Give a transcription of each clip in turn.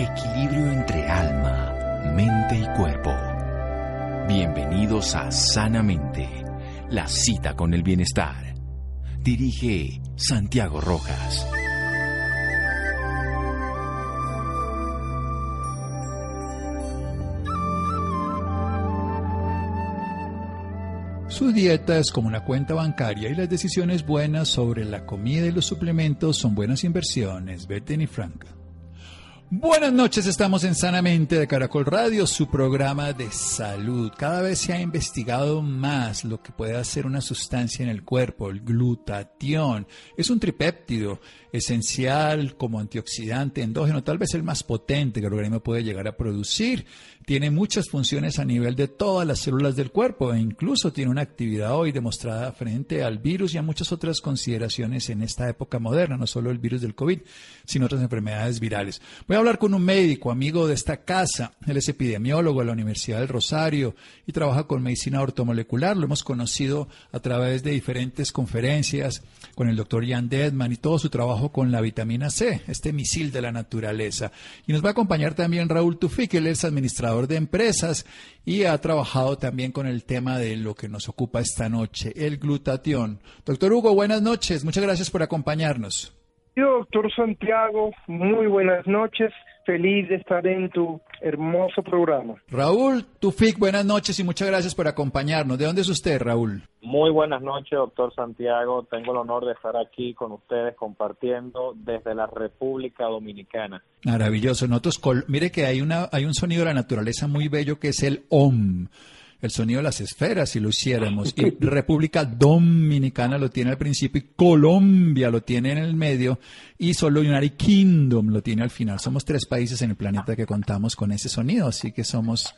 Equilibrio entre alma, mente y cuerpo. Bienvenidos a Sanamente, la cita con el bienestar. Dirige Santiago Rojas. Su dieta es como una cuenta bancaria y las decisiones buenas sobre la comida y los suplementos son buenas inversiones. Beten y. Buenas noches, estamos en Sanamente de Caracol Radio, su programa de salud. Cada vez se ha investigado más lo que puede hacer una sustancia en el cuerpo, el glutatión. Es un tripéptido esencial como antioxidante endógeno, tal vez el más potente que el organismo puede llegar a producir. Tiene muchas funciones a nivel de todas las células del cuerpo e incluso tiene una actividad hoy demostrada frente al virus y a muchas otras consideraciones en esta época moderna, no solo el virus del COVID, sino otras enfermedades virales. Hablar con un médico, amigo de esta casa. Él es epidemiólogo de la Universidad del Rosario y trabaja con medicina ortomolecular. Lo hemos conocido a través de diferentes conferencias con el doctor Jan Dedman y todo su trabajo con la vitamina C, este misil de la naturaleza. Y nos va a acompañar también Raúl Tufik, él es administrador de empresas y ha trabajado también con el tema de lo que nos ocupa esta noche, el glutatión. Doctor Hugo, buenas noches, muchas gracias por acompañarnos. Doctor Santiago, muy buenas noches feliz de estar en tu hermoso programa. Raúl Tufik, buenas noches y muchas gracias por acompañarnos. ¿De dónde es usted, Raúl? Muy buenas noches, doctor Santiago. Tengo el honor de estar aquí con ustedes compartiendo desde la República Dominicana. Maravilloso. Nosotros, mire que hay, una, hay un sonido de la naturaleza muy bello que es el OM el sonido de las esferas si lo hiciéramos. Y República Dominicana lo tiene al principio y Colombia lo tiene en el medio y solo United Kingdom lo tiene al final. Somos tres países en el planeta que contamos con ese sonido, así que somos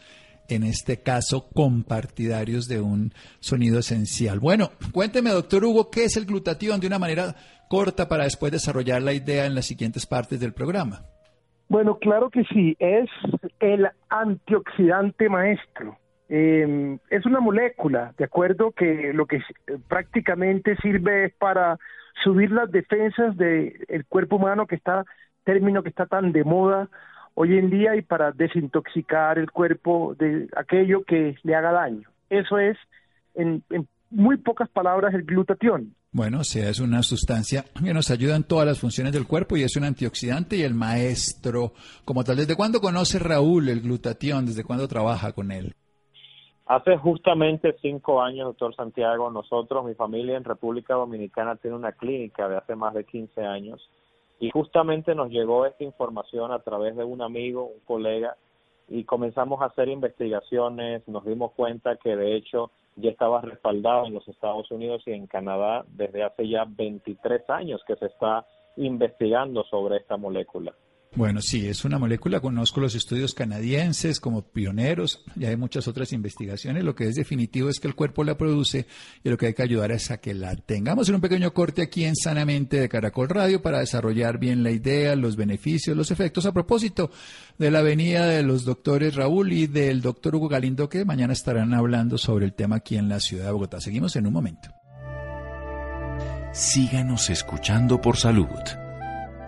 en este caso compartidarios de un sonido esencial. Bueno, cuénteme, doctor Hugo, ¿qué es el glutatión de una manera corta para después desarrollar la idea en las siguientes partes del programa? Bueno, claro que sí, es el antioxidante maestro. Eh, es una molécula, ¿de acuerdo? Que lo que prácticamente sirve es para subir las defensas del cuerpo humano, que está, término que está tan de moda hoy en día, y para desintoxicar el cuerpo de aquello que le haga daño. Eso es, en, en muy pocas palabras, el glutatión. Bueno, o sea, es una sustancia que nos ayuda en todas las funciones del cuerpo y es un antioxidante y el maestro como tal. ¿Desde cuándo conoce Raúl el glutatión? ¿Desde cuándo trabaja con él? Hace justamente cinco años, doctor Santiago, nosotros, mi familia en República Dominicana tiene una clínica de hace más de 15 años y justamente nos llegó esta información a través de un amigo, un colega, y comenzamos a hacer investigaciones, nos dimos cuenta que de hecho ya estaba respaldado en los Estados Unidos y en Canadá desde hace ya 23 años que se está investigando sobre esta molécula. Bueno, sí, es una molécula, conozco los estudios canadienses como pioneros, ya hay muchas otras investigaciones, lo que es definitivo es que el cuerpo la produce y lo que hay que ayudar es a que la tengamos en un pequeño corte aquí en Sanamente de Caracol Radio para desarrollar bien la idea, los beneficios, los efectos a propósito de la venida de los doctores Raúl y del doctor Hugo Galindo que mañana estarán hablando sobre el tema aquí en la ciudad de Bogotá. Seguimos en un momento. Síganos escuchando por salud.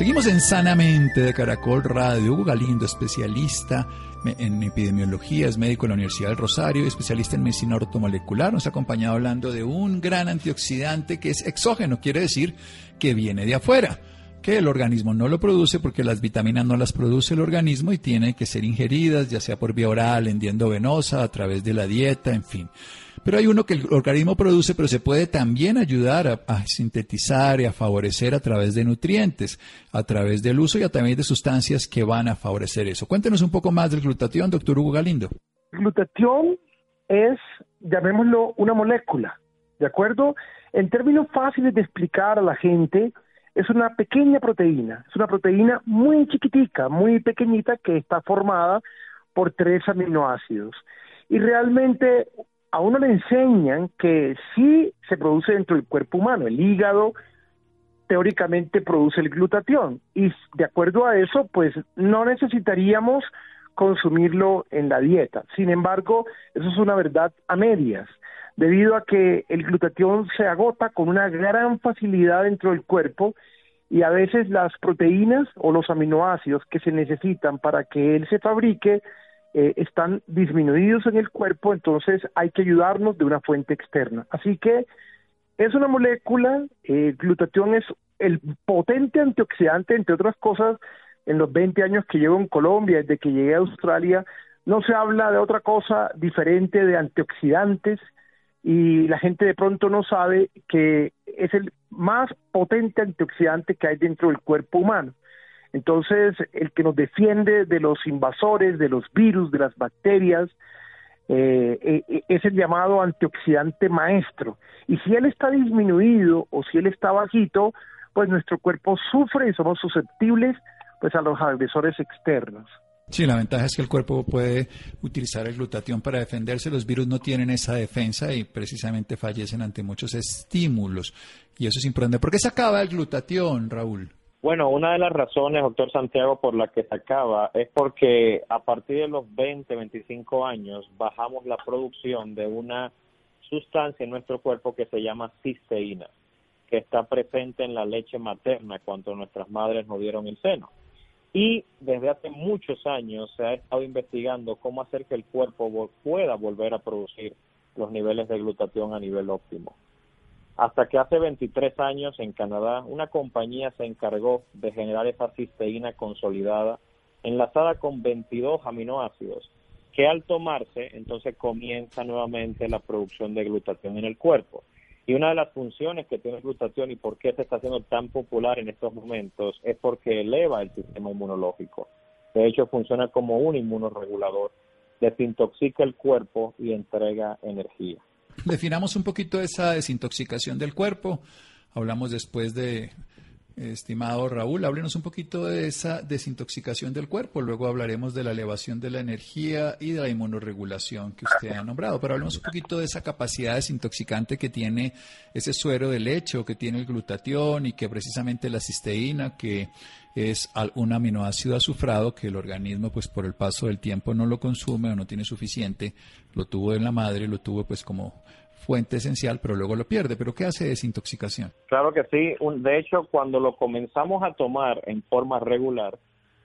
Seguimos en Sanamente de Caracol Radio. Hugo Galindo, especialista en epidemiología, es médico en la Universidad del Rosario, especialista en medicina ortomolecular. Nos ha acompañado hablando de un gran antioxidante que es exógeno, quiere decir que viene de afuera, que el organismo no lo produce porque las vitaminas no las produce el organismo y tienen que ser ingeridas, ya sea por vía oral, en venosa, a través de la dieta, en fin. Pero hay uno que el organismo produce, pero se puede también ayudar a, sintetizar y a favorecer a través de nutrientes, a través del uso y a través de sustancias que van a favorecer eso. Cuéntenos un poco más del glutatión, doctor Hugo Galindo. Glutatión es, llamémoslo, una molécula, ¿de acuerdo? En términos fáciles de explicar a la gente, es una pequeña proteína, es una proteína muy chiquitica, muy pequeñita que está formada por tres aminoácidos. Y realmente a uno le enseñan que sí se produce dentro del cuerpo humano, el hígado teóricamente produce el glutatión y de acuerdo a eso pues no necesitaríamos consumirlo en la dieta. Sin embargo, eso es una verdad a medias, debido a que el glutatión se agota con una gran facilidad dentro del cuerpo y a veces las proteínas o los aminoácidos que se necesitan para que él se fabrique eh, están disminuidos en el cuerpo, entonces hay que ayudarnos de una fuente externa. Así que es una molécula, eh, glutatión es el potente antioxidante, entre otras cosas, en los 20 años que llevo en Colombia, desde que llegué a Australia, no se habla de otra cosa diferente de antioxidantes y la gente de pronto no sabe que es el más potente antioxidante que hay dentro del cuerpo humano. Entonces, el que nos defiende de los invasores, de los virus, de las bacterias, eh, eh, eh, es el llamado antioxidante maestro. Y si él está disminuido o si él está bajito, pues nuestro cuerpo sufre y somos susceptibles pues a los agresores externos. Sí, la ventaja es que el cuerpo puede utilizar el glutatión para defenderse. Los virus no tienen esa defensa y precisamente fallecen ante muchos estímulos. Y eso es importante. ¿Por qué se acaba el glutatión, Raúl? Bueno, una de las razones, doctor Santiago, por la que se acaba es porque a partir de los 20, 25 años bajamos la producción de una sustancia en nuestro cuerpo que se llama cisteína, que está presente en la leche materna cuando nuestras madres nos dieron el seno. Y desde hace muchos años se ha estado investigando cómo hacer que el cuerpo pueda volver a producir los niveles de glutatión a nivel óptimo. Hasta que hace 23 años en Canadá una compañía se encargó de generar esa cisteína consolidada enlazada con 22 aminoácidos que al tomarse entonces comienza nuevamente la producción de glutatión en el cuerpo. Y una de las funciones que tiene glutatión y por qué se está haciendo tan popular en estos momentos es porque eleva el sistema inmunológico. De hecho, funciona como un inmunoregulador, desintoxica el cuerpo y entrega energía. Definamos un poquito esa desintoxicación del cuerpo. Hablamos después de Estimado Raúl, háblenos un poquito de esa desintoxicación del cuerpo. Luego hablaremos de la elevación de la energía y de la inmunoregulación que usted ha nombrado. Pero hablemos un poquito de esa capacidad desintoxicante que tiene ese suero de leche o que tiene el glutatión y que precisamente la cisteína, que es un aminoácido azufrado que el organismo, pues por el paso del tiempo no lo consume o no tiene suficiente. Lo tuvo en la madre, lo tuvo pues como fuente esencial, pero luego lo pierde. ¿Pero qué hace desintoxicación? Claro que sí. De hecho, cuando lo comenzamos a tomar en forma regular,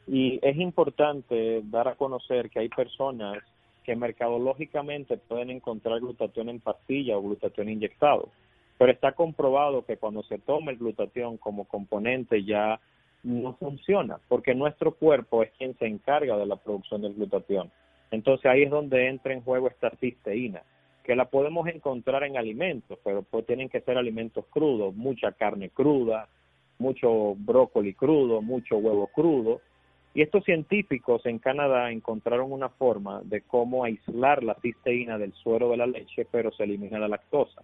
y es importante dar a conocer que hay personas que mercadológicamente pueden encontrar glutatión en pastilla o glutatión inyectado, pero está comprobado que cuando se toma el glutatión como componente ya no funciona, porque nuestro cuerpo es quien se encarga de la producción del glutatión. Entonces ahí es donde entra en juego esta cisteína que la podemos encontrar en alimentos, pero pues tienen que ser alimentos crudos, mucha carne cruda, mucho brócoli crudo, mucho huevo crudo. Y estos científicos en Canadá encontraron una forma de cómo aislar la cisteína del suero de la leche, pero se elimina la lactosa.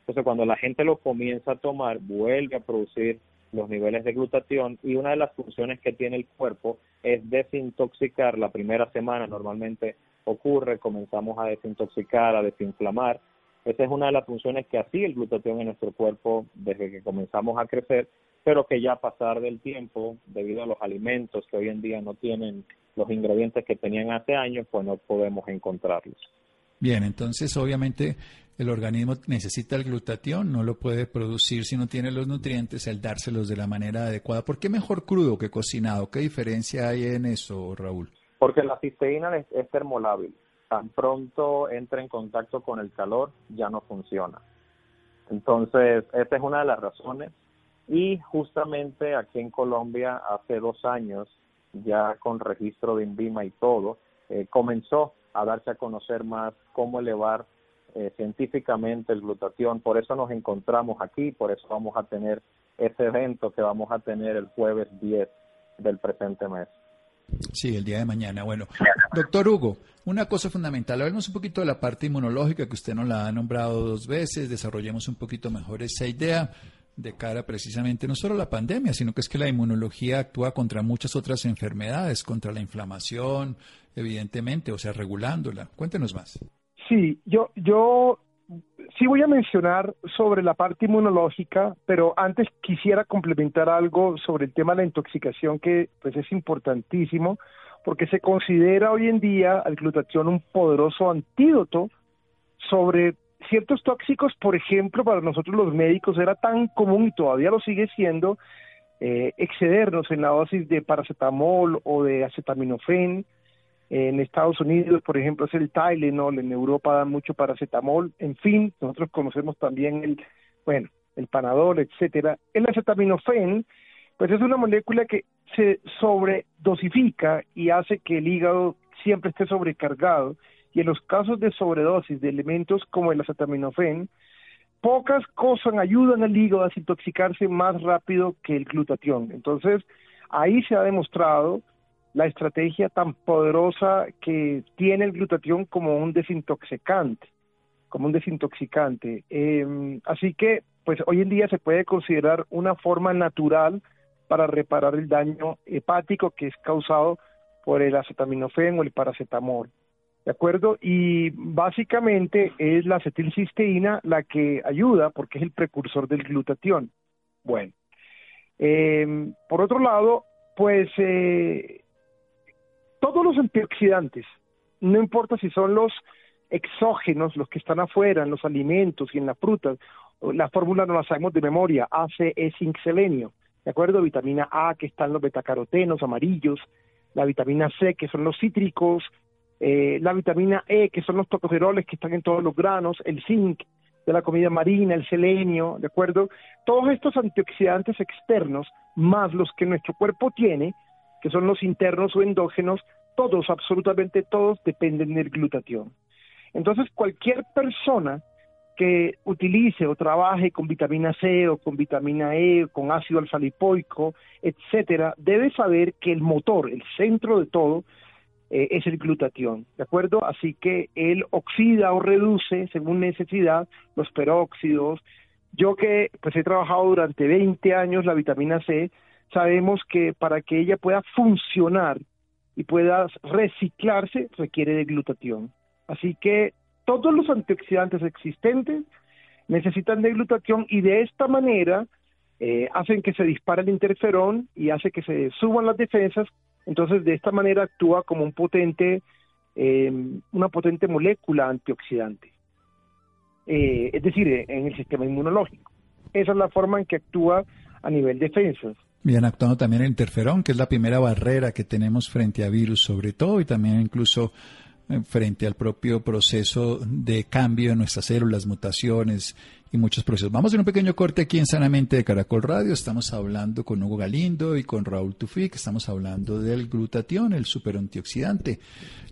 Entonces, cuando la gente lo comienza a tomar, vuelve a producir los niveles de glutatión y una de las funciones que tiene el cuerpo es desintoxicar la primera semana normalmente ocurre, comenzamos a desintoxicar, a desinflamar. Esa es una de las funciones que hacía el glutatión en nuestro cuerpo desde que comenzamos a crecer, pero que ya a pasar del tiempo, debido a los alimentos que hoy en día no tienen los ingredientes que tenían hace años, pues no podemos encontrarlos. Bien, entonces obviamente el organismo necesita el glutatión, no lo puede producir si no tiene los nutrientes, el dárselos de la manera adecuada. ¿Por qué mejor crudo que cocinado? ¿Qué diferencia hay en eso, Raúl? Porque la cisteína es, termolábil. Tan pronto entra en contacto con el calor, ya no funciona. Entonces, esa es una de las razones. Y justamente aquí en Colombia, hace dos años, ya con registro de INVIMA y todo, eh, comenzó a darse a conocer más cómo elevar eh, científicamente el glutatión. Por eso nos encontramos aquí, por eso vamos a tener ese evento que vamos a tener el jueves 10 del presente mes. Sí, el día de mañana. Bueno, doctor Hugo, una cosa fundamental, hablemos un poquito de la parte inmunológica que usted nos la ha nombrado dos veces, desarrollemos un poquito mejor esa idea de cara precisamente no solo a la pandemia, sino que es que la inmunología actúa contra muchas otras enfermedades, contra la inflamación, evidentemente, o sea, regulándola. Cuéntenos más. Sí, yo, yo sí voy a mencionar sobre la parte inmunológica, pero antes quisiera complementar algo sobre el tema de la intoxicación que pues es importantísimo porque se considera hoy en día al glutatión un poderoso antídoto sobre ciertos tóxicos, por ejemplo, para nosotros los médicos era tan común y todavía lo sigue siendo eh, excedernos en la dosis de paracetamol o de acetaminofén. En Estados Unidos, por ejemplo, es el Tylenol, en Europa dan mucho paracetamol, en fin, nosotros conocemos también el, bueno, el Panadol, etcétera. El acetaminofén, pues es una molécula que se sobredosifica y hace que el hígado siempre esté sobrecargado y en los casos de sobredosis de elementos como el acetaminofén, pocas cosas ayudan al hígado a desintoxicarse más rápido que el glutatión. Entonces, ahí se ha demostrado la estrategia tan poderosa que tiene el glutatión como un desintoxicante, como un desintoxicante. Em, así que, pues hoy en día se puede considerar una forma natural para reparar el daño hepático que es causado por el acetaminofén o el paracetamol. ¿De acuerdo? Y básicamente es la acetilcisteína la que ayuda porque es el precursor del glutatión. Bueno, em, por otro lado, pues eh, todos los antioxidantes, no importa si son los exógenos, los que están afuera, en los alimentos y en las frutas, la fórmula no la sabemos de memoria, ACE, zinc, selenio, ¿de acuerdo? Vitamina A, que están los betacarotenos amarillos, la vitamina C, que son los cítricos, eh, la vitamina E, que son los tocoferoles que están en todos los granos, el zinc de la comida marina, el selenio, ¿de acuerdo? Todos estos antioxidantes externos, más los que nuestro cuerpo tiene, que son los internos o endógenos, todos, absolutamente todos, dependen del glutatión. Entonces, cualquier persona que utilice o trabaje con vitamina C o con vitamina E, con ácido alfa lipoico, etcétera, debe saber que el motor, el centro de todo, eh, es el glutatión, ¿de acuerdo? Así que él oxida o reduce, según necesidad, los peróxidos. Yo que pues he trabajado durante 20 años la vitamina C, sabemos que para que ella pueda funcionar y pueda reciclarse requiere de glutatión. Así que todos los antioxidantes existentes necesitan de glutatión y de esta manera eh, hacen que se dispare el interferón y hace que se suban las defensas. Entonces, de esta manera actúa como un potente, eh, una potente molécula antioxidante. Eh, es decir, en el sistema inmunológico. Esa es la forma en que actúa a nivel de defensas. Bien, actuando también el interferón, que es la primera barrera que tenemos frente a virus, sobre todo, y también incluso frente al propio proceso de cambio de nuestras células, mutaciones y muchos procesos. Vamos a hacer un pequeño corte aquí en Sanamente de Caracol Radio. Estamos hablando con Hugo Galindo y con Raúl Tufik. Estamos hablando del glutatión, el superantioxidante,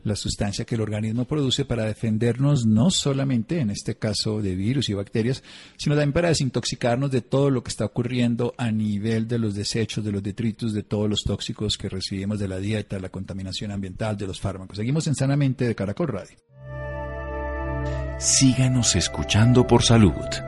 la sustancia que el organismo produce para defendernos no solamente, en este caso, de virus y bacterias, sino también para desintoxicarnos de todo lo que está ocurriendo a nivel de los desechos, de los detritos, de todos los tóxicos que recibimos de la dieta, la contaminación ambiental, de los fármacos. Seguimos en Sanamente de Caracol Radio. Síganos escuchando por salud.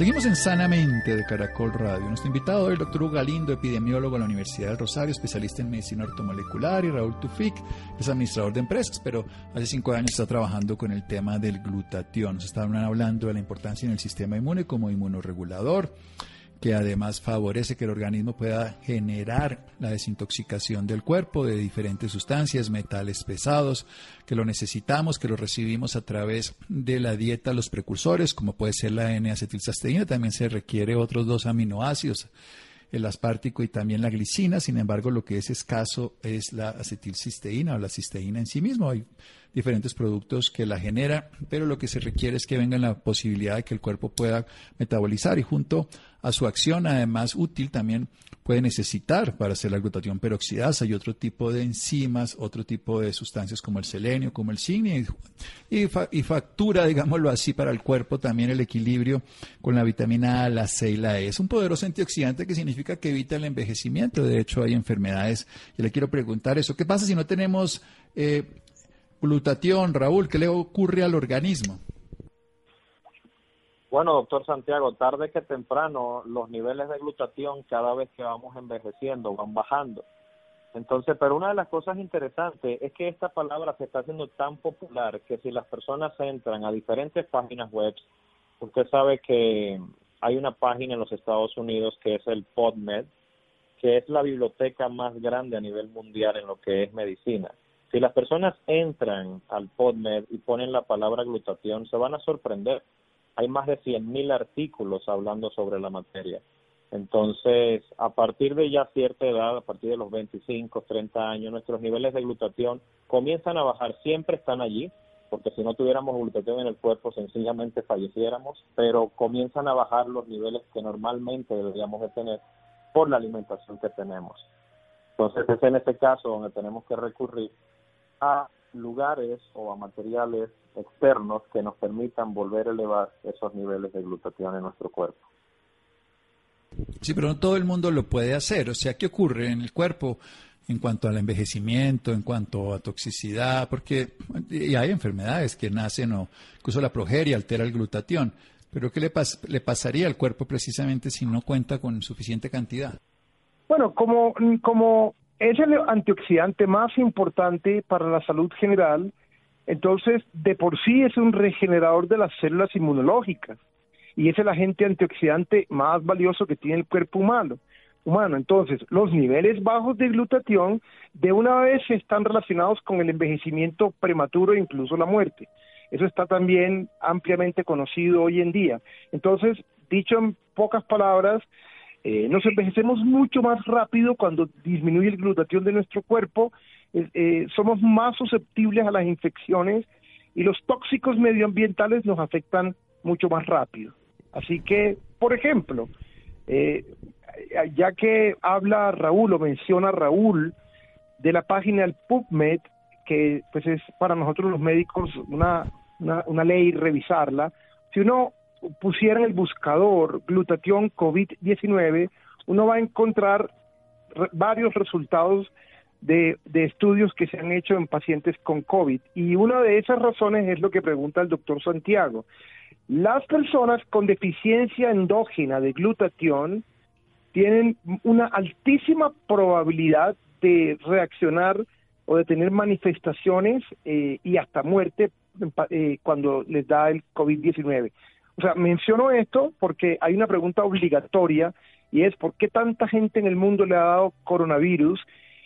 Seguimos en Sanamente de Caracol Radio. Nuestro invitado es el doctor Hugo Galindo, epidemiólogo de la Universidad del Rosario, especialista en medicina ortomolecular, y Raúl Tufik, es administrador de empresas, pero hace cinco años está trabajando con el tema del glutatión. Nos estaban hablando de la importancia en el sistema inmune como inmunoregulador que además favorece que el organismo pueda generar la desintoxicación del cuerpo de diferentes sustancias, metales pesados, que lo necesitamos, que lo recibimos a través de la dieta, los precursores, como puede ser la N-acetilcisteína, también se requiere otros dos aminoácidos el aspartico y también la glicina, sin embargo lo que es escaso es la acetilcisteína o la cisteína en sí mismo. Diferentes productos que la generan, pero lo que se requiere es que venga la posibilidad de que el cuerpo pueda metabolizar y junto a su acción, además útil, también puede necesitar para hacer la glutatión peroxidasa y otro tipo de enzimas, otro tipo de sustancias como el selenio, como el zinc y, y, factura, digámoslo así, para el cuerpo también el equilibrio con la vitamina A, la C y la E. Es un poderoso antioxidante que significa que evita el envejecimiento. De hecho, hay enfermedades. Y le quiero preguntar eso. ¿Qué pasa si no tenemos eh, glutatión, Raúl, ¿qué le ocurre al organismo? Bueno, doctor Santiago, tarde que temprano los niveles de glutatión cada vez que vamos envejeciendo van bajando. Entonces, pero una de las cosas interesantes es que esta palabra se está haciendo tan popular que si las personas entran a diferentes páginas web, usted sabe que hay una página en los Estados Unidos que es el PodMed, que es la biblioteca más grande a nivel mundial en lo que es medicina. Si las personas entran al PodMed y ponen la palabra glutatión, se van a sorprender hay más de 100.000 artículos hablando sobre la materia. Entonces, a partir de ya cierta edad, a partir de los 25, 30 años, nuestros niveles de glutatión comienzan a bajar, siempre están allí, porque si no tuviéramos glutatión en el cuerpo sencillamente falleciéramos, pero comienzan a bajar los niveles que normalmente deberíamos de tener por la alimentación que tenemos. Entonces es en este caso donde tenemos que recurrir a lugares o a materiales externos que nos permitan volver a elevar esos niveles de glutatión en nuestro cuerpo. Sí, pero no todo el mundo lo puede hacer. O sea, ¿qué ocurre en el cuerpo en cuanto al envejecimiento, en cuanto a toxicidad? Porque y hay enfermedades que nacen o incluso la progeria altera el glutatión. Pero ¿qué le, le pasaría al cuerpo precisamente si no cuenta con suficiente cantidad? Bueno, como, como es el antioxidante más importante para la salud general, entonces, de por sí es un regenerador de las células inmunológicas y es el agente antioxidante más valioso que tiene el cuerpo humano. Humano, entonces, los niveles bajos de glutatión de una vez están relacionados con el envejecimiento prematuro e incluso la muerte. Eso está también ampliamente conocido hoy en día. Entonces, dicho en pocas palabras, eh, nos envejecemos mucho más rápido cuando disminuye el glutatión de nuestro cuerpo eh, somos más susceptibles a las infecciones y los tóxicos medioambientales nos afectan mucho más rápido. Así que, por ejemplo, eh, ya que habla Raúl o menciona Raúl de la página del PubMed, que pues es para nosotros los médicos una, una, una ley revisarla, si uno pusiera en el buscador glutatión COVID-19, uno va a encontrar varios resultados de, estudios que se han hecho en pacientes con COVID. Y una de esas razones es lo que pregunta el doctor Santiago. Las personas con deficiencia endógena de glutatión tienen una altísima probabilidad de reaccionar o de tener manifestaciones eh, y hasta muerte eh, cuando les da el COVID-19. O sea, menciono esto porque hay una pregunta obligatoria y es ¿por qué tanta gente en el mundo le ha dado coronavirus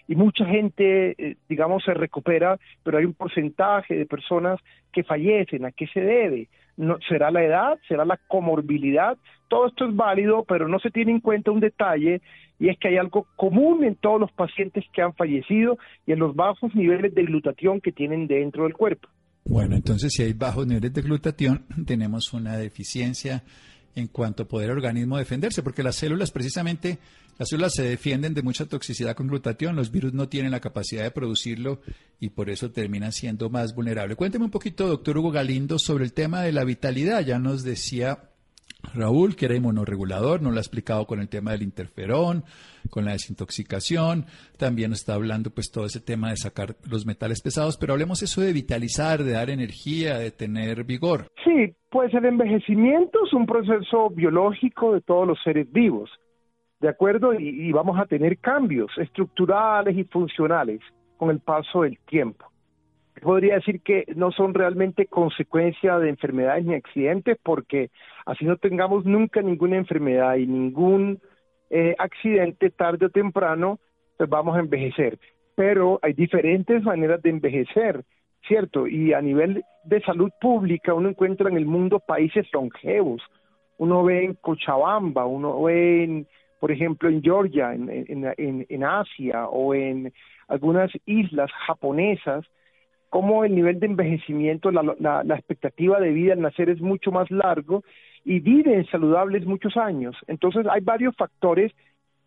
y mucha gente, eh, digamos, se recupera, pero hay un porcentaje de personas que fallecen. ¿A qué se debe? No, ¿Será la edad? ¿Será la comorbilidad? Todo esto es válido, pero no se tiene en cuenta un detalle y es que hay algo común en todos los pacientes que han fallecido y en los bajos niveles de glutatión que tienen dentro del cuerpo. Bueno, entonces si hay bajos niveles de glutatión, tenemos una deficiencia en cuanto a poder el organismo defenderse, porque las células precisamente, las células se defienden de mucha toxicidad con glutatión, los virus no tienen la capacidad de producirlo y por eso terminan siendo más vulnerables. Cuénteme un poquito, doctor Hugo Galindo, sobre el tema de la vitalidad. Ya nos decía Raúl, que era inmunoregulador, nos lo ha explicado con el tema del interferón, con la desintoxicación, también está hablando pues todo ese tema de sacar los metales pesados, pero hablemos eso de vitalizar, de dar energía, de tener vigor. Sí, pues el envejecimiento es un proceso biológico de todos los seres vivos, ¿de acuerdo? y vamos a tener cambios estructurales y funcionales con el paso del tiempo podría decir que no son realmente consecuencia de enfermedades ni accidentes, porque así no tengamos nunca ninguna enfermedad y ningún eh, accidente, tarde o temprano, pues vamos a envejecer. Pero hay diferentes maneras de envejecer, ¿cierto? Y a nivel de salud pública uno encuentra en el mundo países longevos. Uno ve en Cochabamba, uno ve en, por ejemplo, en Georgia, en, en, en Asia o en algunas islas japonesas, cómo el nivel de envejecimiento, la, expectativa de vida al nacer es mucho más largo y viven saludables muchos años. Entonces hay varios factores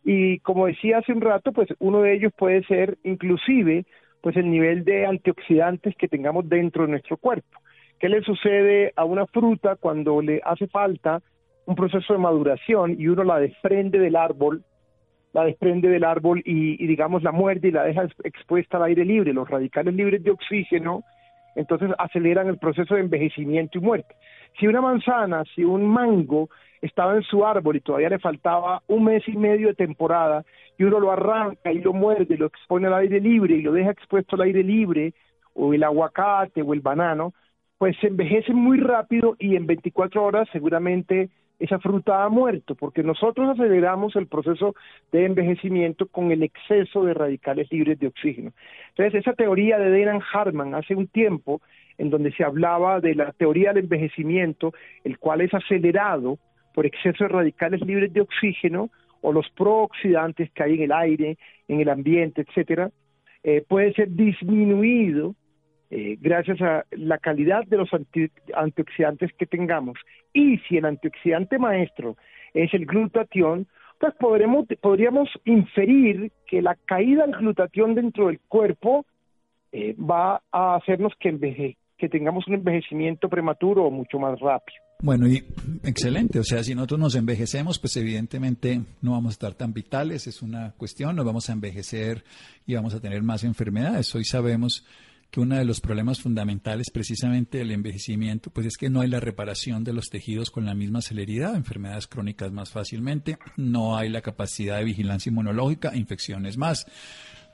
y como decía hace un rato, pues uno de ellos puede ser inclusive pues el nivel de antioxidantes que tengamos dentro de nuestro cuerpo. ¿Qué le sucede a una fruta cuando le hace falta un proceso de maduración y uno la desprende del árbol la desprende del árbol y, digamos la muerde y la deja expuesta al aire libre. Los radicales libres de oxígeno entonces aceleran el proceso de envejecimiento y muerte. Si una manzana, si un mango estaba en su árbol y todavía le faltaba un mes y medio de temporada y uno lo arranca y lo muerde, lo expone al aire libre y lo deja expuesto al aire libre, o el aguacate o el banano, pues se envejece muy rápido y en 24 horas seguramente esa fruta ha muerto, porque nosotros aceleramos el proceso de envejecimiento con el exceso de radicales libres de oxígeno. Entonces, esa teoría de Denan Hartman hace un tiempo, en donde se hablaba de la teoría del envejecimiento, el cual es acelerado por exceso de radicales libres de oxígeno o los prooxidantes que hay en el aire, en el ambiente, etcétera, eh, puede ser disminuido eh, gracias a la calidad de los antioxidantes que tengamos. Y si el antioxidante maestro es el glutatión, pues podremos, podríamos inferir que la caída del glutatión dentro del cuerpo eh, va a hacernos que, que tengamos un envejecimiento prematuro mucho más rápido. Bueno, y excelente. O sea, si nosotros nos envejecemos, pues evidentemente no vamos a estar tan vitales, es una cuestión, nos vamos a envejecer y vamos a tener más enfermedades. Hoy sabemos que uno de los problemas fundamentales precisamente del envejecimiento, pues es que no hay la reparación de los tejidos con la misma celeridad, enfermedades crónicas más fácilmente, no hay la capacidad de vigilancia inmunológica, infecciones más.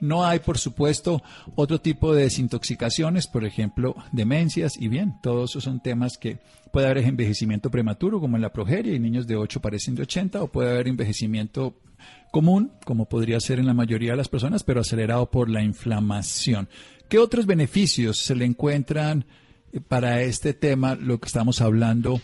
No hay, por supuesto, otro tipo de desintoxicaciones, por ejemplo, demencias, y bien, todos esos son temas que puede haber envejecimiento prematuro, como en la progeria, y niños de 8 parecen de 80, o puede haber envejecimiento común, como podría ser en la mayoría de las personas, pero acelerado por la inflamación. ¿Qué otros beneficios se le encuentran eh, para este tema, lo que estamos hablando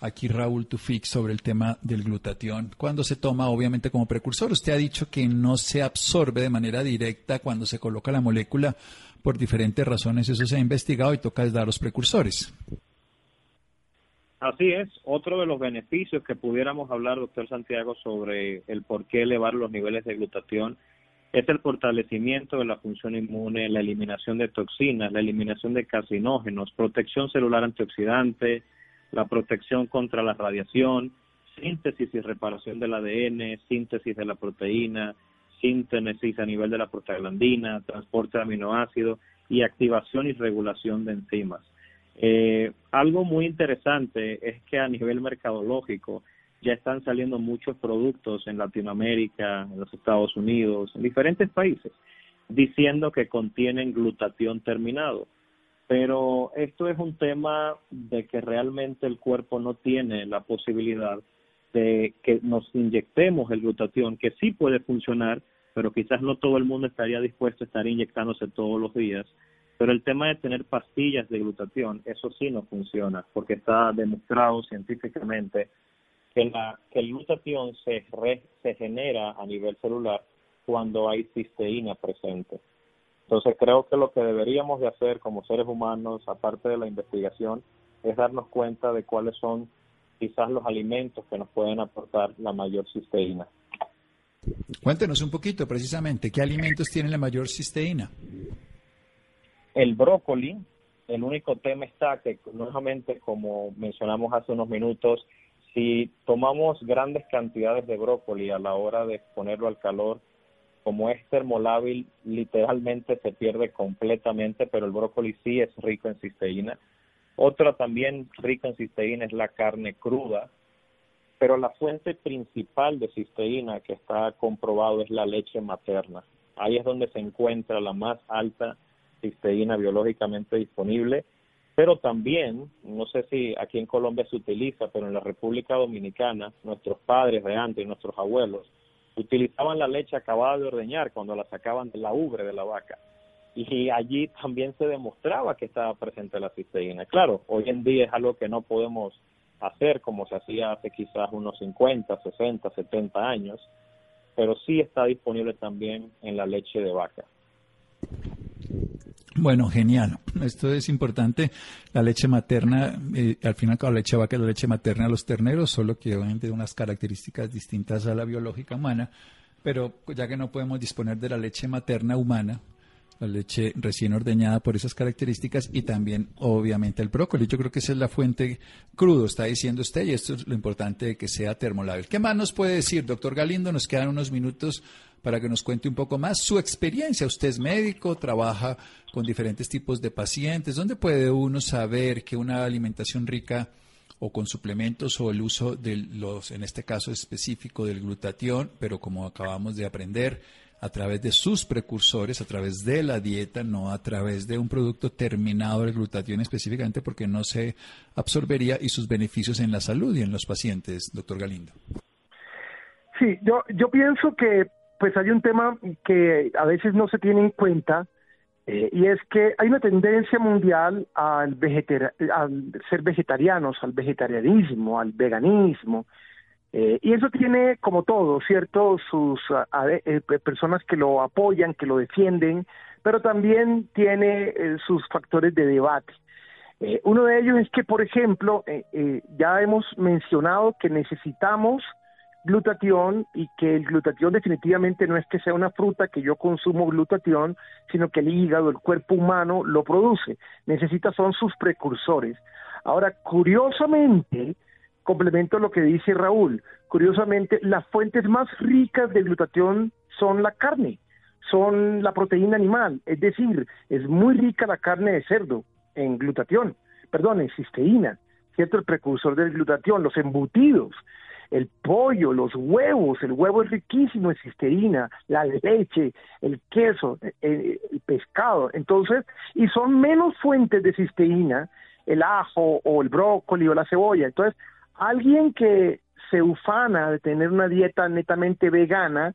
aquí, Raúl Tufix, sobre el tema del glutatión? Cuando se toma, obviamente, como precursor, usted ha dicho que no se absorbe de manera directa cuando se coloca la molécula por diferentes razones. Eso se ha investigado y toca dar los precursores. Así es, otro de los beneficios que pudiéramos hablar, doctor Santiago, sobre el por qué elevar los niveles de glutatión es el fortalecimiento de la función inmune, la eliminación de toxinas, la eliminación de carcinógenos, protección celular antioxidante, la protección contra la radiación, síntesis y reparación del ADN, síntesis de la proteína, síntesis a nivel de la prostaglandina, transporte de aminoácidos y activación y regulación de enzimas. Eh, algo muy interesante es que a nivel mercadológico ya están saliendo muchos productos en Latinoamérica, en los Estados Unidos, en diferentes países, diciendo que contienen glutatión terminado. Pero esto es un tema de que realmente el cuerpo no tiene la posibilidad de que nos inyectemos el glutatión, que sí puede funcionar, pero quizás no todo el mundo estaría dispuesto a estar inyectándose todos los días. Pero el tema de tener pastillas de glutatión, eso sí no funciona, porque está demostrado científicamente que, la, que el glutatión se, se genera a nivel celular cuando hay cisteína presente. Entonces creo que lo que deberíamos de hacer como seres humanos, aparte de la investigación, es darnos cuenta de cuáles son quizás los alimentos que nos pueden aportar la mayor cisteína. Cuéntenos un poquito precisamente, ¿qué alimentos tienen la mayor cisteína? El brócoli, el único tema está que nuevamente, como mencionamos hace unos minutos, si tomamos grandes cantidades de brócoli a la hora de ponerlo al calor, como es termolábil, literalmente se pierde completamente, pero el brócoli sí es rico en cisteína. Otra también rica en cisteína es la carne cruda, pero la fuente principal de cisteína que está comprobado es la leche materna. Ahí es donde se encuentra la más alta cisteína biológicamente disponible pero también, no sé si aquí en Colombia se utiliza, pero en la República Dominicana, nuestros padres de antes nuestros abuelos utilizaban la leche acabada de ordeñar cuando la sacaban de la ubre de la vaca. Y allí también se demostraba que estaba presente la cisteína. Claro, hoy en día es algo que no podemos hacer como se hacía hace quizás unos 50, 60, 70 años, pero sí está disponible también en la leche de vaca. Bueno, genial. Esto es importante. La leche materna, eh, al final la leche vaca es la leche materna a los terneros, solo que obviamente unas características distintas a la biológica humana, pero ya que no podemos disponer de la leche materna humana, la leche recién ordeñada por esas características y también obviamente el brócoli. Yo creo que esa es la fuente crudo, está diciendo usted, y esto es lo importante de que sea termolábil. ¿Qué más nos puede decir, doctor Galindo? Nos quedan unos minutos para que nos cuente un poco más su experiencia. Usted es médico, trabaja con diferentes tipos de pacientes. ¿Dónde puede uno saber que una alimentación rica o con suplementos o el uso de los, en este caso específico del glutatión, pero como acabamos de aprender, a través de sus precursores, a través de la dieta, no a través de un producto terminado del glutatión específicamente porque no se absorbería y sus beneficios en la salud y en los pacientes, doctor Galindo. Sí, yo, yo pienso que pues hay un tema que a veces no se tiene en cuenta eh, y es que hay una tendencia mundial al, al ser vegetarianos, al vegetarianismo, al veganismo, eh, y eso tiene, como todo, ¿cierto? Sus eh, personas que lo apoyan, que lo defienden, pero también tiene eh, sus factores de debate. uno de ellos es que, por ejemplo, ya hemos mencionado que necesitamos glutatión y que el glutatión definitivamente no es que sea una fruta que yo consumo glutatión, sino que el hígado, el cuerpo humano lo produce. Necesita son sus precursores. Ahora, curiosamente, complemento lo que dice Raúl. Curiosamente, las fuentes más ricas de glutatión son la carne, son la proteína animal, es decir, es muy rica la carne de cerdo en glutatión, perdón, en cisteína, ¿cierto? El precursor del glutatión, los embutidos, el pollo, los huevos, el huevo es riquísimo en cisteína, la leche, el queso, el, eh, el, pescado, entonces, y son menos fuentes de cisteína el ajo o el brócoli o la cebolla, entonces Alguien que se ufana de tener una dieta netamente vegana,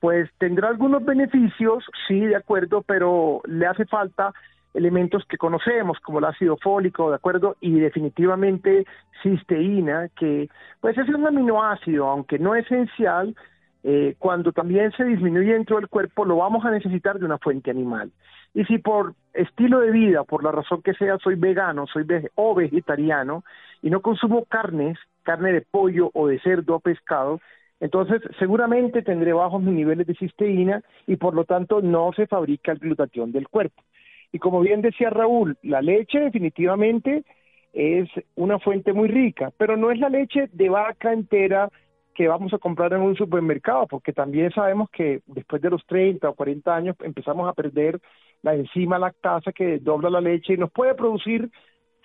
pues tendrá algunos beneficios, sí, de acuerdo, pero le hace falta elementos que conocemos, como el ácido fólico, de acuerdo, y definitivamente cisteína, que pues es un aminoácido, aunque no esencial, eh, cuando también se disminuye dentro del cuerpo, lo vamos a necesitar de una fuente animal. Y si por estilo de vida, por la razón que sea, soy vegano, soy o vegetariano y no consumo carnes, carne de pollo o de cerdo o pescado, entonces seguramente tendré bajos niveles de cisteína y por lo tanto no se fabrica el glutatión del cuerpo. Y como bien decía Raúl, la leche definitivamente es una fuente muy rica, pero no es la leche de vaca entera que vamos a comprar en un supermercado, porque también sabemos que después de los 30 o 40 años empezamos a perder la enzima lactasa que dobla la leche y nos puede producir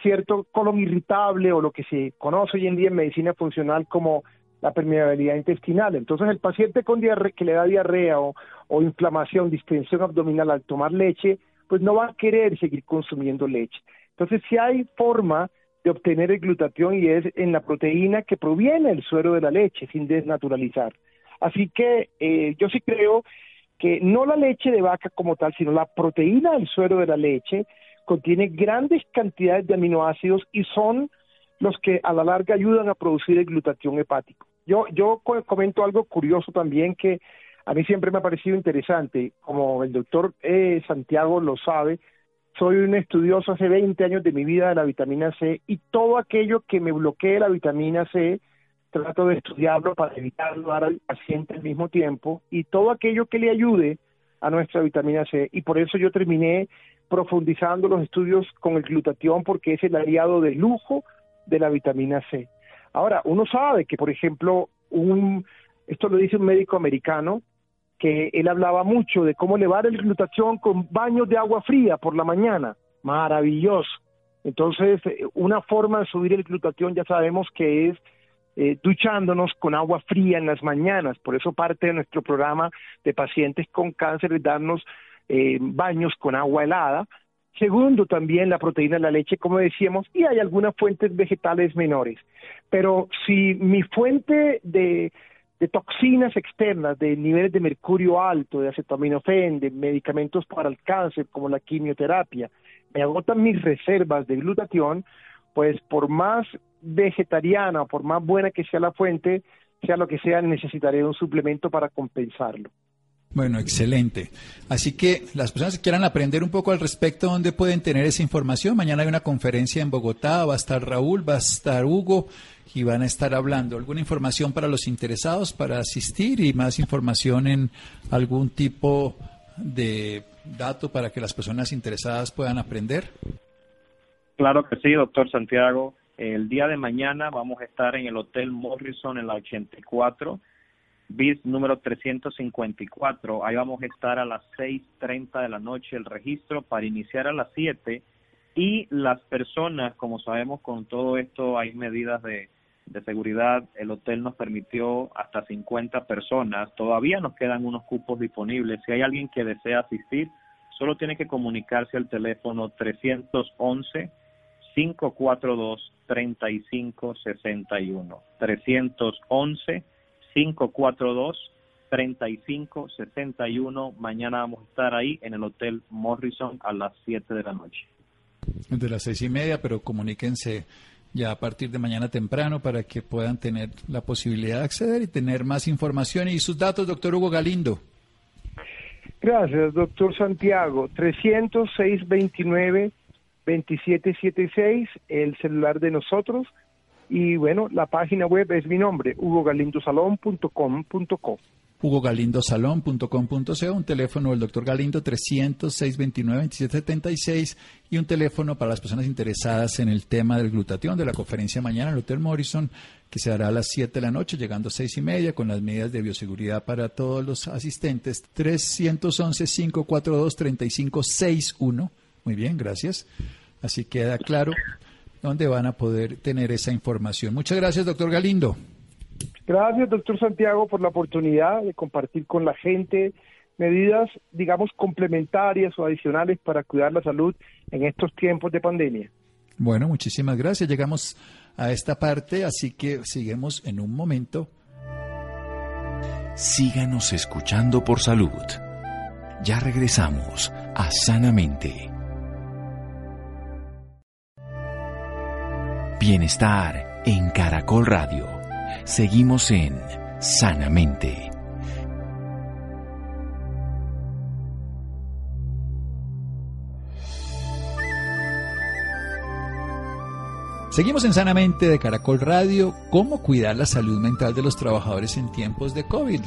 cierto colon irritable o lo que se conoce hoy en día en medicina funcional como la permeabilidad intestinal. Entonces el paciente con diarrea, que le da diarrea o, o inflamación, distensión abdominal al tomar leche, pues no va a querer seguir consumiendo leche. Entonces si hay forma de obtener el glutatión y es en la proteína que proviene del suero de la leche sin desnaturalizar. Así que eh, yo sí creo que no la leche de vaca como tal, sino la proteína del suero de la leche contiene grandes cantidades de aminoácidos y son los que a la larga ayudan a producir el glutatión hepático. Yo, yo comento algo curioso también que a mí siempre me ha parecido interesante, como el doctor eh, Santiago lo sabe, soy un estudioso hace 20 años de mi vida de la vitamina C y todo aquello que me bloquee la vitamina C trato de estudiarlo para evitarlo dar al paciente al mismo tiempo y todo aquello que le ayude a nuestra vitamina C y por eso yo terminé profundizando los estudios con el glutatión porque es el aliado de lujo de la vitamina C. Ahora, uno sabe que, por ejemplo, un, esto lo dice un médico americano, que él hablaba mucho de cómo elevar el glutatión con baños de agua fría por la mañana. Maravilloso. Entonces, eh, una forma de subir el glutatión ya sabemos que es eh, duchándonos con agua fría en las mañanas. Por eso parte de nuestro programa de pacientes con cáncer es darnos eh, baños con agua helada. Segundo, también la proteína de la leche, como decíamos, y hay algunas fuentes vegetales menores. Pero si mi fuente de de toxinas externas, de niveles de mercurio alto, de acetaminofén, de medicamentos para el cáncer como la quimioterapia, me agotan mis reservas de glutatión, pues por más vegetariana o por más buena que sea la fuente, sea lo que sea, necesitaré un suplemento para compensarlo. Bueno, excelente. Así que las personas que quieran aprender un poco al respecto, ¿dónde pueden tener esa información? Mañana hay una conferencia en Bogotá, va a estar Raúl, va a estar Hugo y van a estar hablando. ¿Alguna información para los interesados para asistir y más información en algún tipo de dato para que las personas interesadas puedan aprender? Claro que sí, doctor Santiago. El día de mañana vamos a estar en el Hotel Morrison en la 84 BIS número 354. Ahí vamos a estar a las 6.30 de la noche el registro para iniciar a las 7 y las personas, como sabemos con todo esto hay medidas de, de seguridad, el hotel nos permitió hasta 50 personas, todavía nos quedan unos cupos disponibles. Si hay alguien que desea asistir, solo tiene que comunicarse al teléfono 311 542 3561 311 542-3561. Mañana vamos a estar ahí en el Hotel Morrison a las 7 de la noche. De las seis y media, pero comuníquense ya a partir de mañana temprano para que puedan tener la posibilidad de acceder y tener más información y sus datos, doctor Hugo Galindo. Gracias, doctor Santiago. 306-29-2776, el celular de nosotros y bueno, la página web es mi nombre, hugogalindosalón.com.co. hugogalindosalón.com.co, un teléfono del doctor Galindo 300-629-2776 y un teléfono para las personas interesadas en el tema del glutatión de la conferencia mañana en el Hotel Morrison, que se hará a las 7 de la noche, llegando a 6 y media, con las medidas de bioseguridad para todos los asistentes. 311-542-3561. Muy bien, gracias. Así queda claro donde van a poder tener esa información. Muchas gracias, doctor Galindo. Gracias, doctor Santiago, por la oportunidad de compartir con la gente medidas, digamos, complementarias o adicionales para cuidar la salud en estos tiempos de pandemia. Bueno, muchísimas gracias. Llegamos a esta parte, así que seguimos en un momento. Síganos escuchando por salud. Ya regresamos a Sanamente. Bienestar en Caracol Radio. Seguimos en Sanamente. Seguimos en Sanamente de Caracol Radio. ¿Cómo cuidar la salud mental de los trabajadores en tiempos de COVID?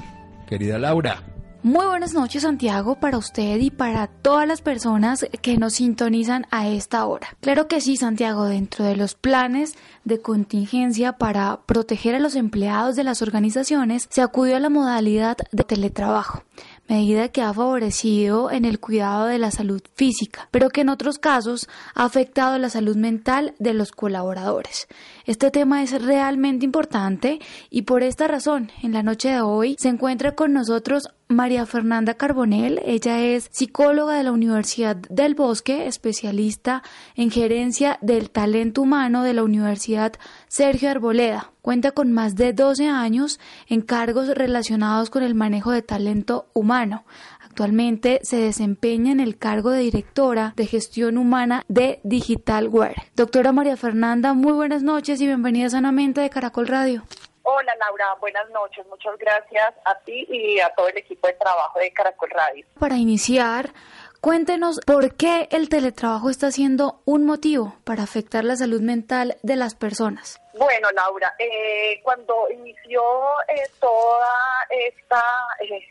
Querida Laura. Muy buenas noches Santiago para usted y para todas las personas que nos sintonizan a esta hora. Claro que sí Santiago, dentro de los planes de contingencia para proteger a los empleados de las organizaciones se acudió a la modalidad de teletrabajo medida que ha favorecido en el cuidado de la salud física, pero que en otros casos ha afectado la salud mental de los colaboradores. Este tema es realmente importante y por esta razón, en la noche de hoy se encuentra con nosotros María Fernanda Carbonell. Ella es psicóloga de la Universidad del Bosque, especialista en gerencia del talento humano de la Universidad Sergio Arboleda. Cuenta con más de 12 años en cargos relacionados con el manejo de talento humano. Actualmente se desempeña en el cargo de directora de gestión humana de Digitalware. Doctora María Fernanda, muy buenas noches y bienvenida sanamente de Caracol Radio. Hola Laura, buenas noches. Muchas gracias a ti y a todo el equipo de trabajo de Caracol Radio. Para iniciar, cuéntenos por qué el teletrabajo está siendo un motivo para afectar la salud mental de las personas. Bueno, Laura, eh, cuando inició eh, toda esta eh,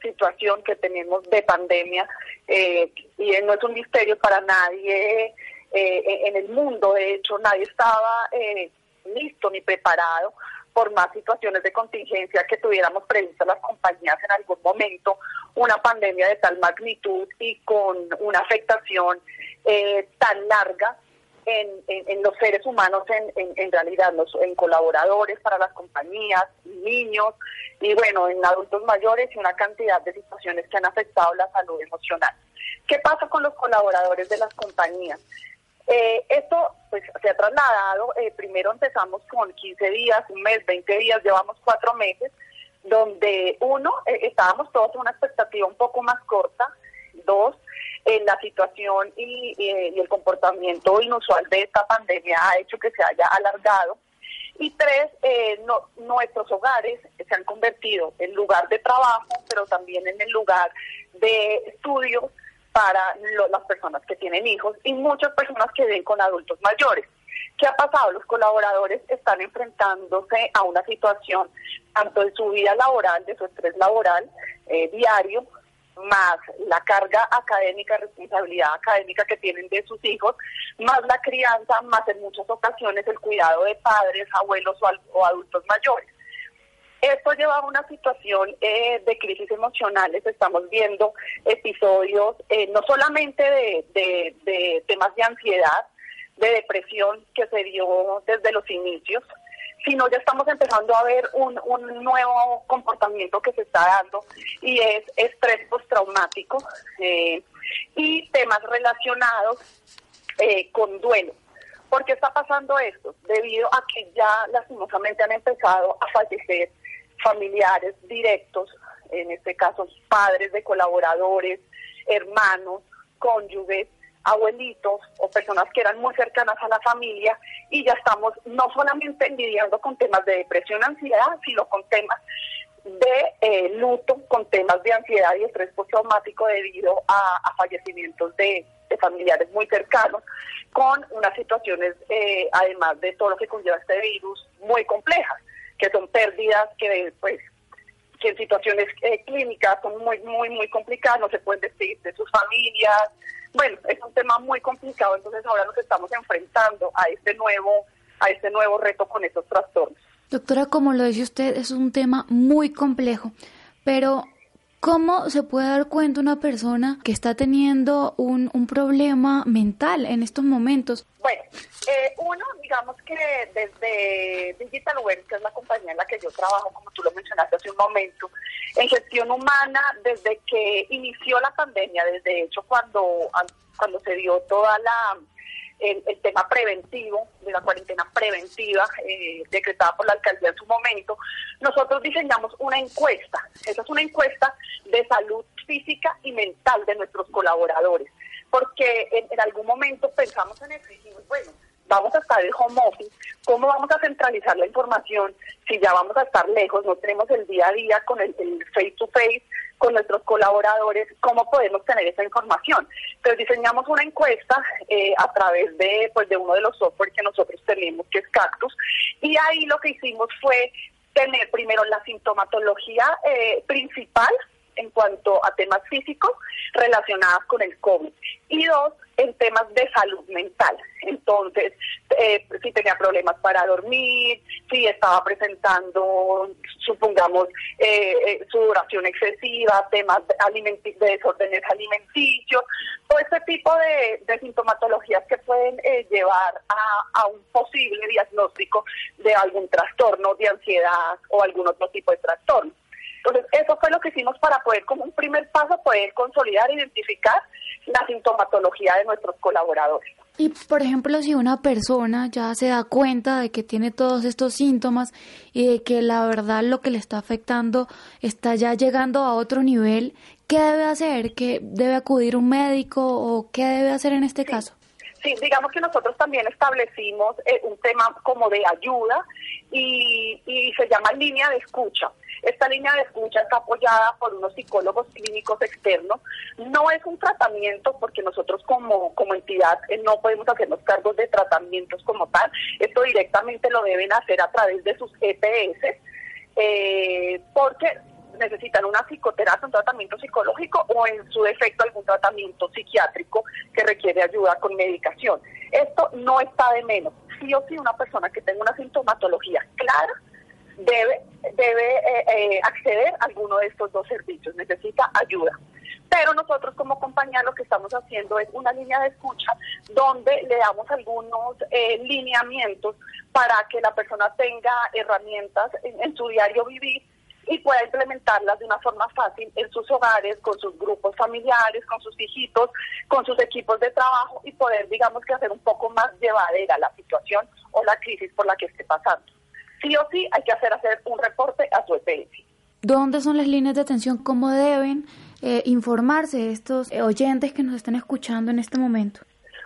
situación que tenemos de pandemia, y no es un misterio para nadie en el mundo, de hecho nadie estaba listo ni preparado por más situaciones de contingencia que tuviéramos previstas las compañías en algún momento, una pandemia de tal magnitud y con una afectación eh, tan larga en, los seres humanos, en, en, realidad, los, en colaboradores para las compañías, niños y bueno, en adultos mayores y una cantidad de situaciones que han afectado la salud emocional. ¿Qué pasa con los colaboradores de las compañías? Eh, esto pues se ha trasladado, eh, primero empezamos con 15 días, un mes, 20 días, llevamos cuatro meses, donde uno, eh, estábamos todos en una expectativa un poco más corta, dos, la situación y, el comportamiento inusual de esta pandemia ha hecho que se haya alargado. Y tres, nuestros hogares se han convertido en lugar de trabajo, pero también en el lugar de estudios, para las personas que tienen hijos y muchas personas que viven con adultos mayores. ¿Qué ha pasado? Los colaboradores están enfrentándose a una situación tanto de su vida laboral, de su estrés laboral eh, diario, más la carga académica, responsabilidad académica que tienen de sus hijos, más la crianza, más en muchas ocasiones el cuidado de padres, abuelos o adultos mayores. Esto lleva a una situación eh, de crisis emocionales. Estamos viendo episodios eh, no solamente de, temas de ansiedad, de depresión que se dio desde los inicios, sino ya estamos empezando a ver un, nuevo comportamiento que se está dando y es estrés postraumático eh, y temas relacionados con duelo. ¿Por qué está pasando esto? Debido a que ya lastimosamente han empezado a fallecer familiares directos, en este caso padres de colaboradores, hermanos, cónyuges, abuelitos o personas que eran muy cercanas a la familia y ya estamos no solamente lidiando con temas de depresión, ansiedad, sino con temas de eh, luto, con temas de ansiedad y estrés postraumático debido a, fallecimientos de, familiares muy cercanos, con unas situaciones, eh, además de todo lo que conlleva este virus, muy complejas que son pérdidas que pues que en situaciones eh, clínicas son muy, muy, muy complicadas, no se pueden despedir de sus familias. Bueno, es un tema muy complicado, entonces ahora nos estamos enfrentando a este nuevo, a este nuevo reto con estos trastornos. Doctora, como lo dice usted, es un tema muy complejo, pero ¿Cómo se puede dar cuenta una persona que está teniendo un, un problema mental en estos momentos? Bueno, eh, uno, digamos que desde Digital Web, que es la compañía en la que yo trabajo, como tú lo mencionaste hace un momento, en gestión humana, desde que inició la pandemia, desde hecho cuando, cuando se dio toda la el, tema preventivo, de la cuarentena preventiva eh, decretada por la alcaldía en su momento, nosotros diseñamos una encuesta. Esa es una encuesta de salud física y mental de nuestros colaboradores, porque en, algún momento pensamos en eso bueno, vamos a estar en home office, ¿cómo vamos a centralizar la información si ya vamos a estar lejos, no tenemos el día a día con el, face to face con nuestros colaboradores, cómo podemos tener esa información? Entonces diseñamos una encuesta eh, a través de, pues, de uno de los software que nosotros tenemos, que es Cactus, y ahí lo que hicimos fue tener primero la sintomatología eh, principal en cuanto a temas físicos relacionados con el COVID y dos, en temas de salud mental. Entonces, eh, si tenía problemas para dormir, si estaba presentando, supongamos, eh, eh sudoración excesiva, temas de, desórdenes alimenticios, todo este tipo de, sintomatologías que pueden eh, llevar a, un posible diagnóstico de algún trastorno de ansiedad o algún otro tipo de trastorno. Entonces, eso fue lo que hicimos para poder, como un primer paso, poder consolidar, identificar la sintomatología de nuestros colaboradores. Y, por ejemplo, si una persona ya se da cuenta de que tiene todos estos síntomas y de que la verdad lo que le está afectando está ya llegando a otro nivel, ¿qué debe hacer? ¿Qué debe acudir un médico o qué debe hacer en este caso? Sí, digamos que nosotros también establecimos eh, un tema como de ayuda y, y se llama línea de escucha. Esta línea de escucha está apoyada por unos psicólogos clínicos externos. No es un tratamiento porque nosotros como, como entidad eh, no podemos hacernos cargos de tratamientos como tal. Esto directamente lo deben hacer a través de sus EPS eh, porque necesitan una psicoterapia, un tratamiento psicológico o en su defecto algún tratamiento psiquiátrico que requiere ayuda con medicación. Esto no está de menos. Sí o sí una persona que tenga una sintomatología clara debe, debe eh, eh, acceder a alguno de estos dos servicios, necesita ayuda. Pero nosotros como compañía lo que estamos haciendo es una línea de escucha donde le damos algunos eh, lineamientos para que la persona tenga herramientas en, su diario vivir y pueda implementarlas de una forma fácil en sus hogares, con sus grupos familiares, con sus hijitos, con sus equipos de trabajo y poder, digamos que hacer un poco más llevadera la situación o la crisis por la que esté pasando sí o sí hay que hacer, hacer un reporte a su EPS. ¿Dónde son las líneas de atención? ¿Cómo deben eh, informarse estos eh, oyentes que nos están escuchando en este momento?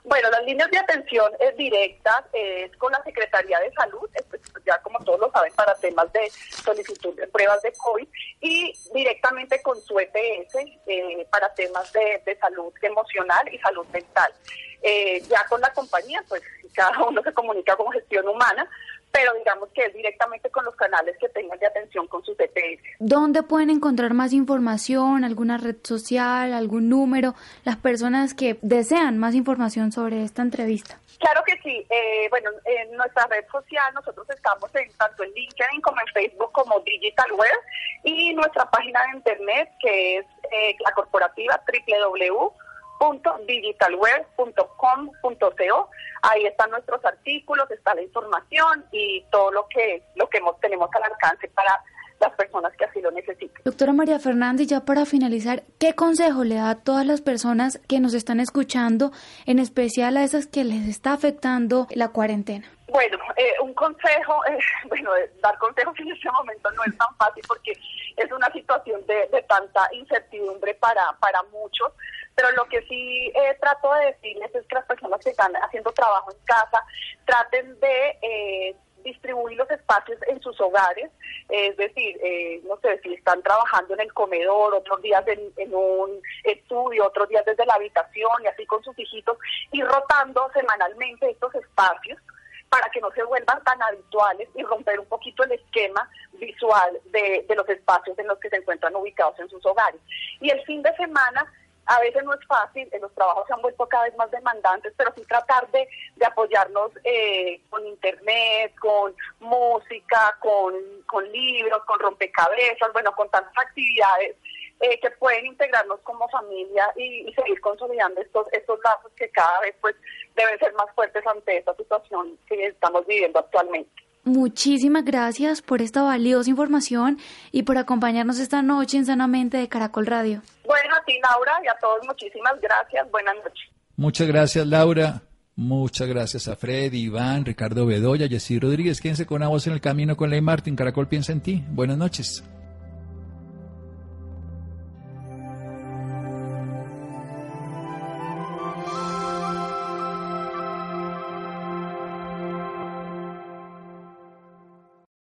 Bueno, las líneas de atención es directas, es con la Secretaría de Salud, pues, ya como todos lo saben, para temas de solicitud de pruebas de COVID, y directamente con su EPS eh, para temas de, de, salud emocional y salud mental. ya con la compañía, pues cada uno se comunica con gestión humana, pero digamos que es directamente con los canales que tengan de atención con sus EPS. ¿Dónde pueden encontrar más información? ¿Alguna red social? ¿Algún número? Las personas que desean más información sobre esta entrevista. Claro que sí. Eh, bueno, en nuestra red social nosotros estamos en tanto en LinkedIn como en Facebook como DigitalWare y nuestra página de internet que es eh, la corporativa www.digitalware.com.co. Ahí están nuestros artículos, está la información y todo lo que lo que tenemos al alcance para las personas que así lo necesiten. Doctora María Fernández, ya para finalizar, ¿qué consejo le da a todas las personas que nos están escuchando, en especial a esas que les está afectando la cuarentena? Bueno, eh, un consejo, eh, bueno, dar consejos en este momento no es tan fácil porque es una situación de, tanta incertidumbre para, para muchos, pero lo que sí eh, trato de decirles es que las personas que están haciendo trabajo en casa traten de distribuir los espacios en sus hogares, es decir, eh, no sé, si están trabajando en el comedor, otros días en, un estudio, otros días desde la habitación y así con sus hijitos, y rotando semanalmente estos espacios para que no se vuelvan tan habituales y romper un poquito el esquema visual de, de los espacios en los que se encuentran ubicados en sus hogares. Y el fin de semana a veces no es fácil, los trabajos se han vuelto cada vez más demandantes, pero sí tratar de, de apoyarnos eh, con internet, con música, con, con libros, con rompecabezas, bueno, con tantas actividades eh, que pueden integrarnos como familia y, seguir consolidando estos, estos lazos que cada vez pues deben ser más fuertes ante esta situación que estamos viviendo actualmente. Muchísimas gracias por esta valiosa información y por acompañarnos esta noche en Sanamente de Caracol Radio. Bueno, a ti Laura y a todos muchísimas gracias. Buenas noches. Muchas gracias Laura. Muchas gracias a Freddy, Iván, Ricardo Bedoya, Jessy Rodríguez. Quédense con una voz en el camino con Ley Martín. Caracol piensa en ti. Buenas noches.